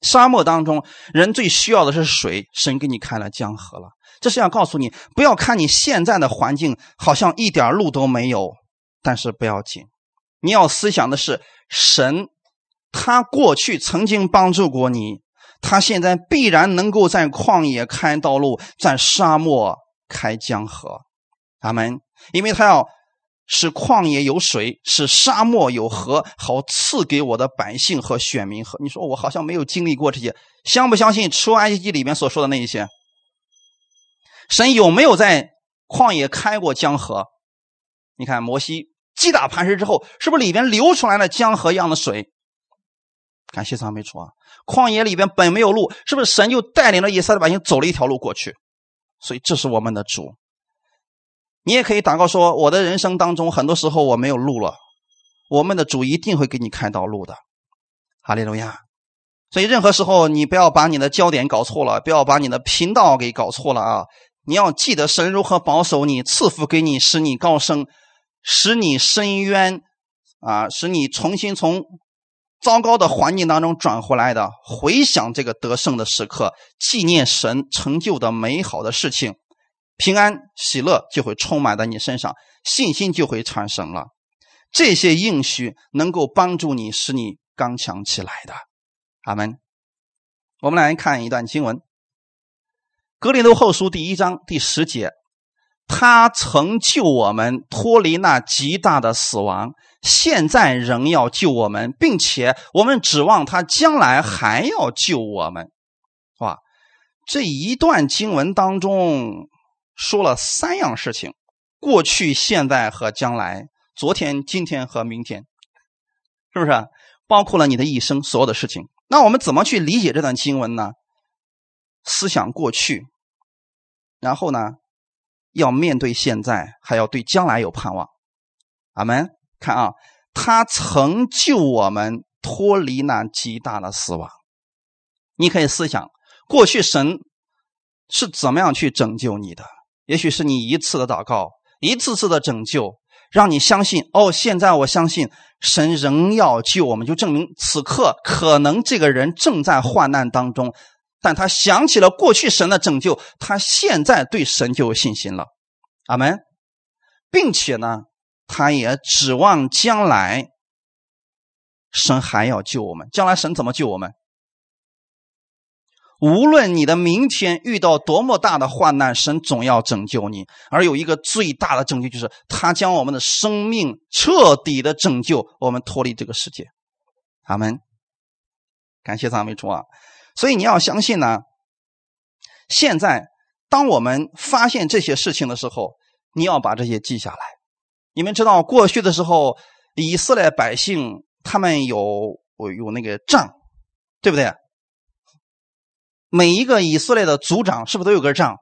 [SPEAKER 1] 沙漠当中，人最需要的是水，神给你开了江河了。这是要告诉你，不要看你现在的环境好像一点路都没有，但是不要紧，你要思想的是神。他过去曾经帮助过你，他现在必然能够在旷野开道路，在沙漠开江河。阿门。因为他要使旷野有水，使沙漠有河，好赐给我的百姓和选民喝。你说我好像没有经历过这些，相不相信出埃及记里面所说的那一些？神有没有在旷野开过江河？你看摩西击打磐石之后，是不是里边流出来了江河一样的水？感谢赞美主啊！旷野里边本没有路，是不是神就带领了以色列百姓走了一条路过去？所以这是我们的主。你也可以祷告说：我的人生当中，很多时候我没有路了，我们的主一定会给你开道路的。哈利路亚！所以任何时候你不要把你的焦点搞错了，不要把你的频道给搞错了啊！你要记得神如何保守你，赐福给你，使你高升，使你深渊啊，使你重新从。糟糕的环境当中转回来的，回想这个得胜的时刻，纪念神成就的美好的事情，平安喜乐就会充满在你身上，信心就会产生了。这些应许能够帮助你，使你刚强起来的。阿门。我们来看一段经文，《格林多后书》第一章第十节。他曾救我们脱离那极大的死亡，现在仍要救我们，并且我们指望他将来还要救我们。哇，这一段经文当中说了三样事情：过去、现在和将来；昨天、今天和明天，是不是？包括了你的一生所有的事情。那我们怎么去理解这段经文呢？思想过去，然后呢？要面对现在，还要对将来有盼望。阿门。看啊，他曾救我们脱离那极大的死亡。你可以思想，过去神是怎么样去拯救你的？也许是你一次的祷告，一次次的拯救，让你相信哦。现在我相信神仍要救我们，就证明此刻可能这个人正在患难当中，但他想起了过去神的拯救，他现在对神就有信心了。阿门，并且呢，他也指望将来神还要救我们。将来神怎么救我们？无论你的明天遇到多么大的患难，神总要拯救你。而有一个最大的拯救，就是他将我们的生命彻底的拯救，我们脱离这个世界。阿门。感谢赞美主啊！所以你要相信呢。现在，当我们发现这些事情的时候，你要把这些记下来。你们知道，过去的时候，以色列百姓他们有有那个杖，对不对？每一个以色列的族长是不是都有根杖？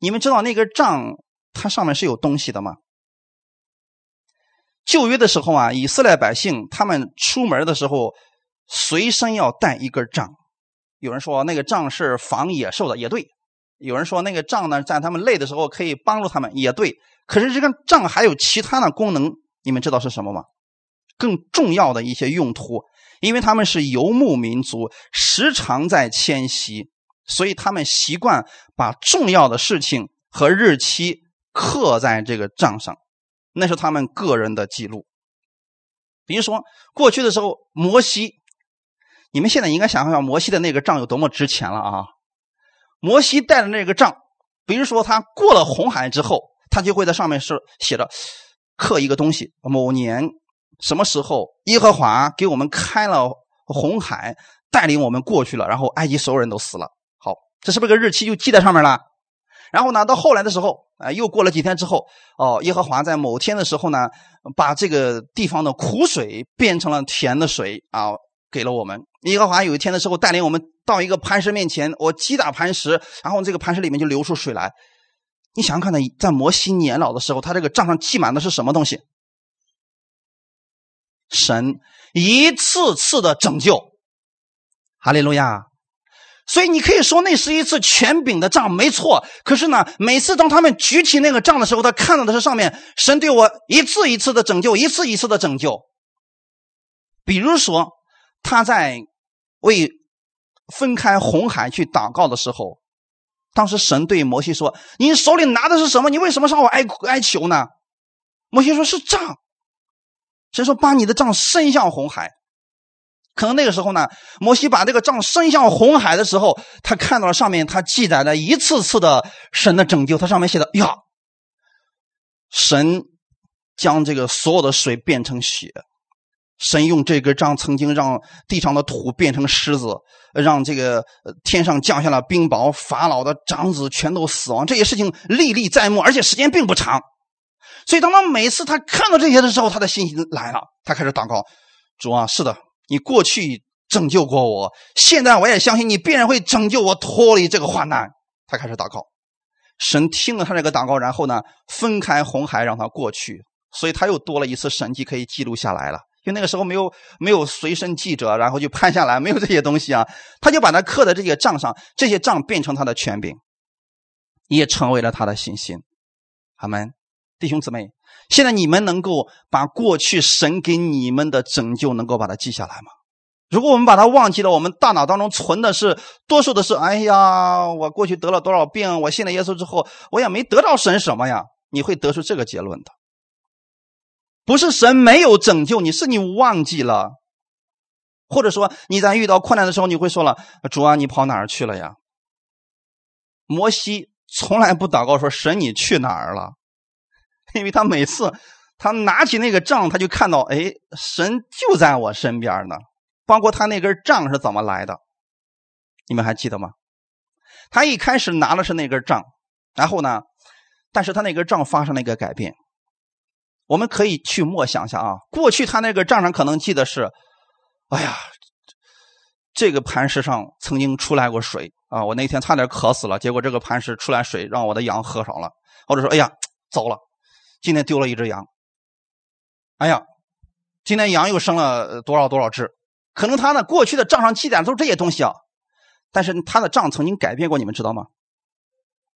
[SPEAKER 1] 你们知道那根杖它上面是有东西的吗？旧约的时候啊，以色列百姓他们出门的时候随身要带一根杖。有人说那个杖是防野兽的，也对；有人说那个杖呢，在他们累的时候可以帮助他们，也对。可是这根杖还有其他的功能，你们知道是什么吗？更重要的一些用途。因为他们是游牧民族，时常在迁徙，所以他们习惯把重要的事情和日期刻在这个账上，那是他们个人的记录。比如说，过去的时候，摩西，你们现在应该想象，摩西的那个账有多么值钱了啊！摩西带的那个账，比如说他过了红海之后，他就会在上面是写着刻一个东西，某年。什么时候耶和华给我们开了红海，带领我们过去了，然后埃及所有人都死了。好，这是不是个日期就记在上面了？然后呢，到后来的时候，啊，又过了几天之后，哦，耶和华在某天的时候呢，把这个地方的苦水变成了甜的水啊，给了我们。耶和华有一天的时候带领我们到一个磐石面前，我击打磐石，然后这个磐石里面就流出水来。你想想看呢，在摩西年老的时候，他这个账上记满的是什么东西？神一次次的拯救，哈利路亚！所以你可以说那是一次权柄的仗，没错。可是呢，每次当他们举起那个杖的时候，他看到的是上面神对我一次一次的拯救，一次一次的拯救。比如说，他在为分开红海去祷告的时候，当时神对摩西说：“你手里拿的是什么？你为什么向我哀哀求呢？”摩西说：“是杖。”神说：“把你的杖伸向红海。”可能那个时候呢，摩西把这个杖伸向红海的时候，他看到了上面他记载的一次次的神的拯救。他上面写的：“呀，神将这个所有的水变成血，神用这根杖曾经让地上的土变成狮子，让这个天上降下了冰雹，法老的长子全都死亡。这些事情历历在目，而且时间并不长。”所以，当他每次他看到这些的时候，他的信心来了。他开始祷告：“主啊，是的，你过去拯救过我，现在我也相信你必然会拯救我脱离这个患难。”他开始祷告，神听了他这个祷告，然后呢，分开红海让他过去。所以他又多了一次神迹可以记录下来了。因为那个时候没有没有随身记者，然后就拍下来，没有这些东西啊，他就把它刻在这些账上，这些账变成他的权柄，也成为了他的信心。阿门。弟兄姊妹，现在你们能够把过去神给你们的拯救能够把它记下来吗？如果我们把它忘记了，我们大脑当中存的是多数的是，哎呀，我过去得了多少病，我信了耶稣之后，我也没得到神什么呀？你会得出这个结论的。不是神没有拯救你，是你忘记了，或者说你在遇到困难的时候，你会说了：“主啊，你跑哪儿去了呀？”摩西从来不祷告说：“神，你去哪儿了？” 因为他每次他拿起那个杖，他就看到，哎，神就在我身边呢。包括他那根杖是怎么来的，你们还记得吗？他一开始拿的是那根杖，然后呢，但是他那根杖发生了一个改变。我们可以去默想一下啊，过去他那个账上可能记得是，哎呀，这个磐石上曾经出来过水啊，我那天差点渴死了，结果这个磐石出来水，让我的羊喝上了，或者说，哎呀，糟了。今天丢了一只羊，哎呀，今天羊又生了多少多少只？可能他呢过去的账上记载都是这些东西啊，但是他的账曾经改变过，你们知道吗？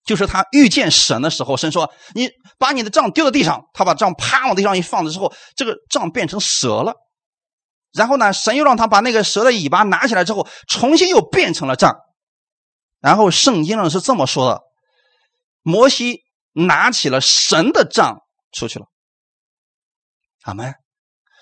[SPEAKER 1] 就是他遇见神的时候，神说：“你把你的杖丢在地上。”他把杖啪往地上一放的时候，这个杖变成蛇了。然后呢，神又让他把那个蛇的尾巴拿起来之后，重新又变成了杖。然后圣经上是这么说的：摩西拿起了神的杖出去了。阿门。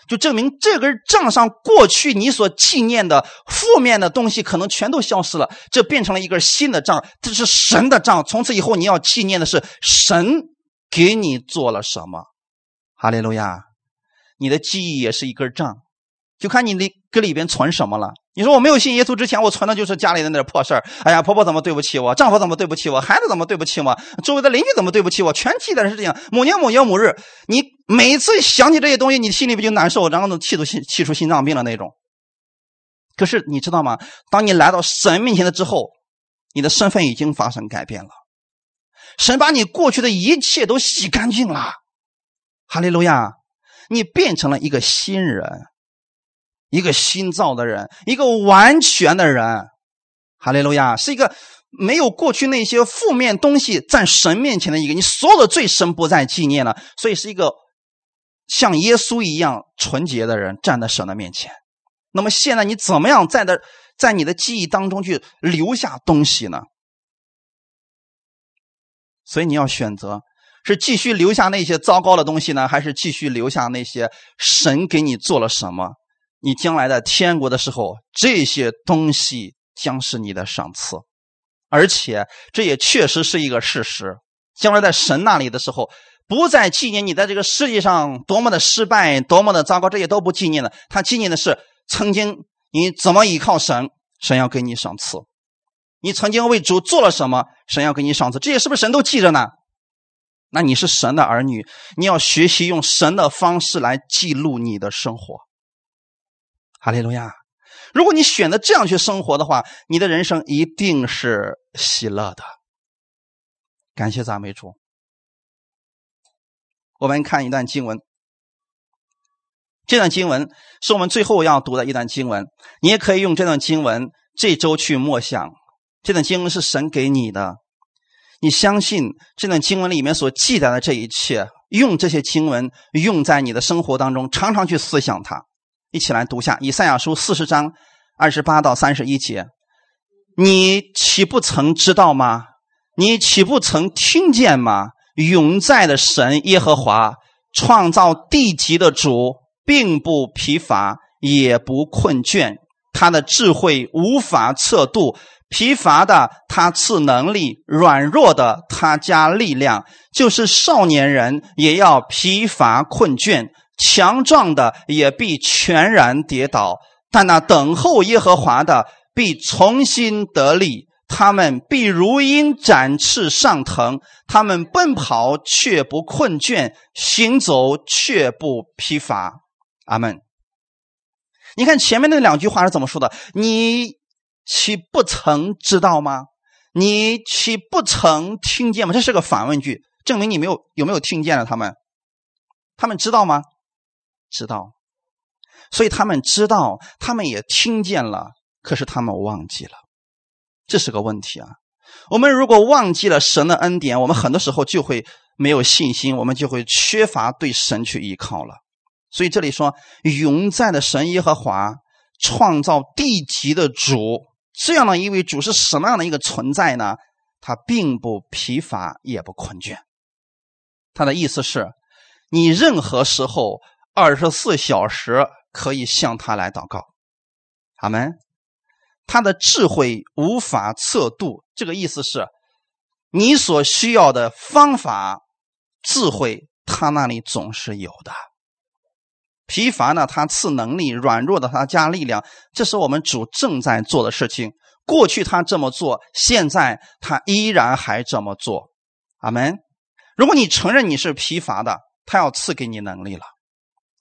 [SPEAKER 1] 就证明这根杖上过去你所纪念的负面的东西，可能全都消失了，这变成了一根新的杖，这是神的杖。从此以后，你要纪念的是神给你做了什么。哈利路亚！你的记忆也是一根杖，就看你那搁里边存什么了。你说我没有信耶稣之前，我存的就是家里的那点破事。哎呀，婆婆怎么对不起我？丈夫怎么对不起我？孩子怎么对不起我？周围的邻居怎么对不起我？全记得是这样。某年某月某日，你每次想起这些东西，你心里不就难受，然后呢气出心气出心脏病的那种。可是你知道吗？当你来到神面前了之后，你的身份已经发生改变了。神把你过去的一切都洗干净了。哈利路亚！你变成了一个新人。一个新造的人，一个完全的人，哈利路亚，是一个没有过去那些负面东西在神面前的一个，你所有的罪神不再纪念了，所以是一个像耶稣一样纯洁的人站在神的面前。那么现在你怎么样在的在你的记忆当中去留下东西呢？所以你要选择是继续留下那些糟糕的东西呢，还是继续留下那些神给你做了什么？你将来的天国的时候，这些东西将是你的赏赐，而且这也确实是一个事实。将来在神那里的时候，不再纪念你在这个世界上多么的失败、多么的糟糕，这些都不纪念了。他纪念的是曾经你怎么依靠神，神要给你赏赐；你曾经为主做了什么，神要给你赏赐。这些是不是神都记着呢？那你是神的儿女，你要学习用神的方式来记录你的生活。哈利路亚！如果你选择这样去生活的话，你的人生一定是喜乐的。感谢赞美主。我们看一段经文，这段经文是我们最后要读的一段经文。你也可以用这段经文这周去默想。这段经文是神给你的，你相信这段经文里面所记载的这一切，用这些经文用在你的生活当中，常常去思想它。一起来读一下《以赛亚书》四十章二十八到三十一节。你岂不曾知道吗？你岂不曾听见吗？永在的神耶和华，创造地极的主，并不疲乏，也不困倦。他的智慧无法测度，疲乏的他赐能力，软弱的他加力量。就是少年人也要疲乏困倦。强壮的也必全然跌倒，但那等候耶和华的必重新得力。他们必如鹰展翅上腾，他们奔跑却不困倦，行走却不疲乏。阿门。你看前面那两句话是怎么说的？你岂不曾知道吗？你岂不曾听见吗？这是个反问句，证明你没有有没有听见了？他们，他们知道吗？知道，所以他们知道，他们也听见了，可是他们忘记了，这是个问题啊！我们如果忘记了神的恩典，我们很多时候就会没有信心，我们就会缺乏对神去依靠了。所以这里说永在的神耶和华，创造地极的主，这样的一位主是什么样的一个存在呢？他并不疲乏，也不困倦。他的意思是，你任何时候。二十四小时可以向他来祷告，阿门。他的智慧无法测度，这个意思是，你所需要的方法、智慧，他那里总是有的。疲乏呢，他赐能力；软弱的，他加力量。这是我们主正在做的事情。过去他这么做，现在他依然还这么做，阿门。如果你承认你是疲乏的，他要赐给你能力了。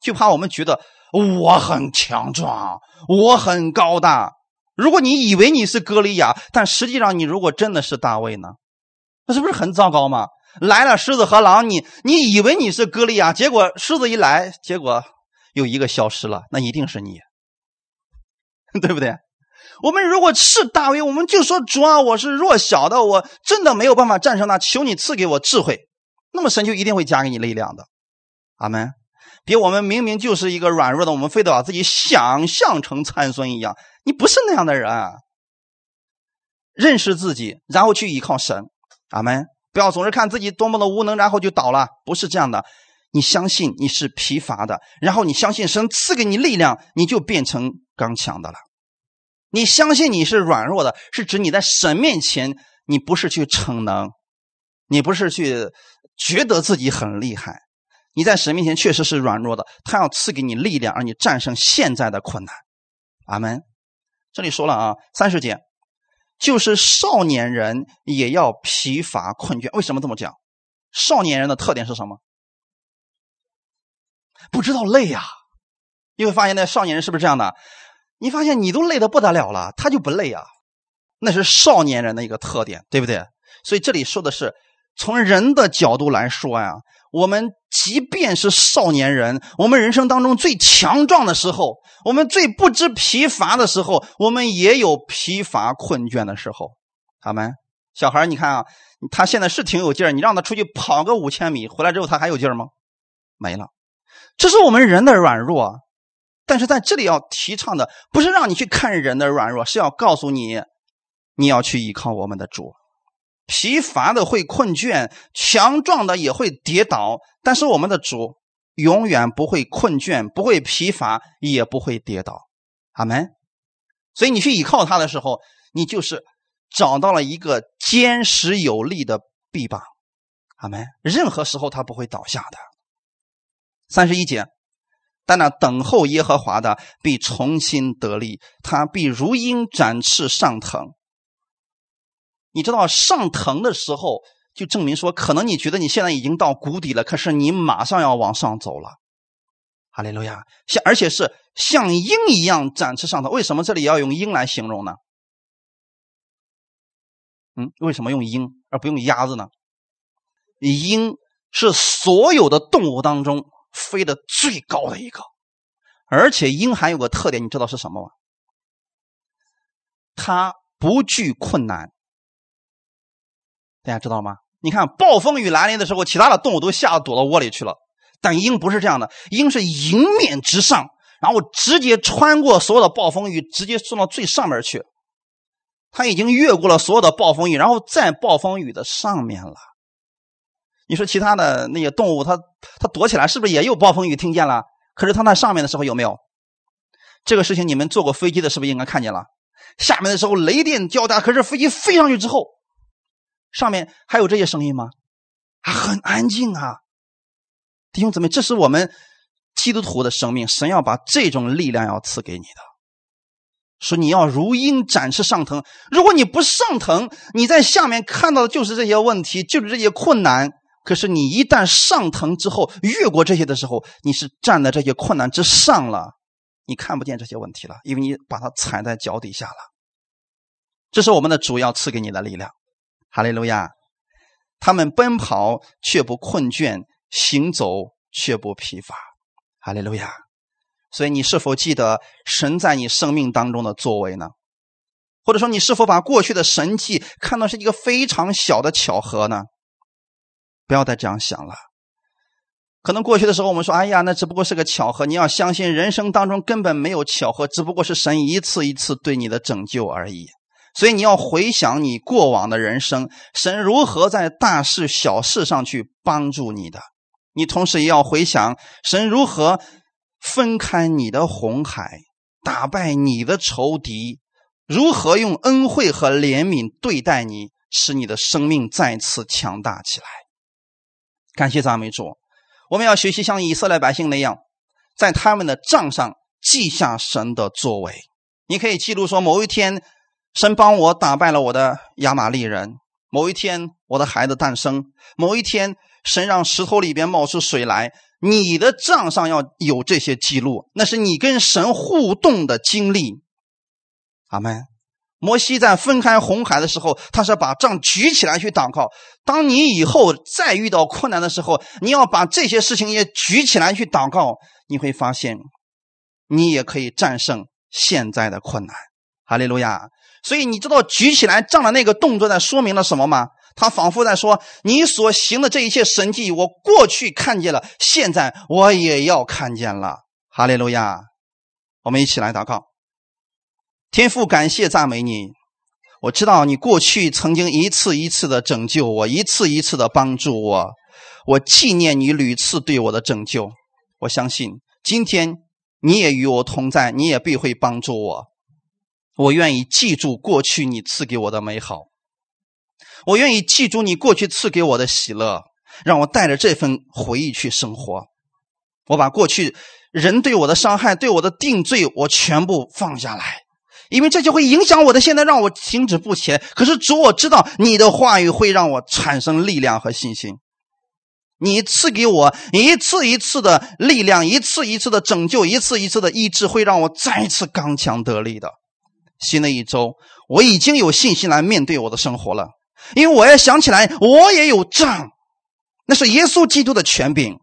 [SPEAKER 1] 就怕我们觉得我很强壮，我很高大。如果你以为你是歌利亚，但实际上你如果真的是大卫呢？那是不是很糟糕吗？来了狮子和狼，你你以为你是歌利亚，结果狮子一来，结果有一个消失了，那一定是你，对不对？我们如果是大卫，我们就说主啊，我是弱小的，我真的没有办法战胜他，求你赐给我智慧。那么神就一定会加给你力量的。阿门。别我们明明就是一个软弱的，我们非得把自己想象成参孙一样。你不是那样的人，认识自己，然后去依靠神。阿门。不要总是看自己多么的无能，然后就倒了。不是这样的。你相信你是疲乏的，然后你相信神赐给你力量，你就变成刚强的了。你相信你是软弱的，是指你在神面前，你不是去逞能，你不是去觉得自己很厉害。你在神面前确实是软弱的，他要赐给你力量，让你战胜现在的困难。阿门。这里说了啊，三十节，就是少年人也要疲乏困倦。为什么这么讲？少年人的特点是什么？不知道累呀。你会发现那少年人是不是这样的？你发现你都累得不得了了，他就不累啊。那是少年人的一个特点，对不对？所以这里说的是从人的角度来说呀。我们即便是少年人，我们人生当中最强壮的时候，我们最不知疲乏的时候，我们也有疲乏困倦的时候。他们小孩你看啊，他现在是挺有劲儿，你让他出去跑个五千米，回来之后他还有劲儿吗？没了。这是我们人的软弱，但是在这里要提倡的不是让你去看人的软弱，是要告诉你，你要去依靠我们的主。疲乏的会困倦，强壮的也会跌倒，但是我们的主永远不会困倦，不会疲乏，也不会跌倒。阿门。所以你去依靠他的时候，你就是找到了一个坚实有力的臂膀。阿门。任何时候他不会倒下的。三十一节，但那等候耶和华的必重新得力，他必如鹰展翅上腾。你知道上腾的时候，就证明说，可能你觉得你现在已经到谷底了，可是你马上要往上走了。哈利路亚，像而且是像鹰一样展翅上腾。为什么这里要用鹰来形容呢？嗯，为什么用鹰而不用鸭子呢？鹰是所有的动物当中飞得最高的一个，而且鹰还有个特点，你知道是什么吗？它不惧困难。大家知道吗？你看暴风雨来临的时候，其他的动物都吓得躲到窝里去了，但鹰不是这样的，鹰是迎面直上，然后直接穿过所有的暴风雨，直接送到最上面去。它已经越过了所有的暴风雨，然后在暴风雨的上面了。你说其他的那些动物，它它躲起来是不是也有暴风雨听见了？可是它在上面的时候有没有？这个事情你们坐过飞机的是不是应该看见了？下面的时候雷电交加，可是飞机飞上去之后。上面还有这些声音吗？啊，很安静啊，弟兄姊妹，这是我们基督徒的生命，神要把这种力量要赐给你的，说你要如鹰展翅上腾。如果你不上腾，你在下面看到的就是这些问题，就是这些困难。可是你一旦上腾之后，越过这些的时候，你是站在这些困难之上了，你看不见这些问题了，因为你把它踩在脚底下了。这是我们的主要赐给你的力量。哈利路亚，他们奔跑却不困倦，行走却不疲乏。哈利路亚。所以你是否记得神在你生命当中的作为呢？或者说你是否把过去的神迹看到是一个非常小的巧合呢？不要再这样想了。可能过去的时候我们说：“哎呀，那只不过是个巧合。”你要相信，人生当中根本没有巧合，只不过是神一次一次对你的拯救而已。所以你要回想你过往的人生，神如何在大事小事上去帮助你的。你同时也要回想神如何分开你的红海，打败你的仇敌，如何用恩惠和怜悯对待你，使你的生命再次强大起来。感谢赞美主，我们要学习像以色列百姓那样，在他们的账上记下神的作为。你可以记录说某一天。神帮我打败了我的亚玛力人。某一天，我的孩子诞生。某一天，神让石头里边冒出水来。你的账上要有这些记录，那是你跟神互动的经历。阿门。摩西在分开红海的时候，他是把杖举起来去祷告。当你以后再遇到困难的时候，你要把这些事情也举起来去祷告，你会发现，你也可以战胜现在的困难。哈利路亚！所以你知道举起来杖的那个动作在说明了什么吗？他仿佛在说：“你所行的这一切神迹，我过去看见了，现在我也要看见了。”哈利路亚！我们一起来祷告。天父，感谢赞美你。我知道你过去曾经一次一次的拯救我，一次一次的帮助我。我纪念你屡次对我的拯救。我相信今天你也与我同在，你也必会帮助我。我愿意记住过去你赐给我的美好。我愿意记住你过去赐给我的喜乐，让我带着这份回忆去生活。我把过去人对我的伤害、对我的定罪，我全部放下来，因为这就会影响我的现在，让我停止不前。可是主，我知道你的话语会让我产生力量和信心。你赐给我一次一次的力量，一次一次的拯救，一次一次的医治，会让我再一次刚强得力的。新的一周，我已经有信心来面对我的生活了。因为我也想起来，我也有杖，那是耶稣基督的权柄，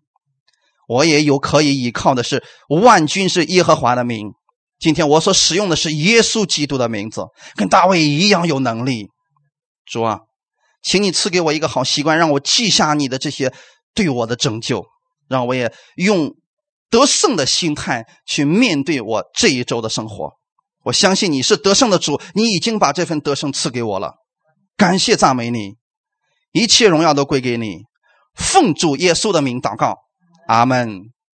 [SPEAKER 1] 我也有可以依靠的是万军是耶和华的名。今天我所使用的是耶稣基督的名字，跟大卫一样有能力。主啊，请你赐给我一个好习惯，让我记下你的这些对我的拯救，让我也用得胜的心态去面对我这一周的生活。我相信你是得胜的主，你已经把这份得胜赐给我了。感谢赞美你，一切荣耀都归给你。奉主耶稣的名祷告，阿门。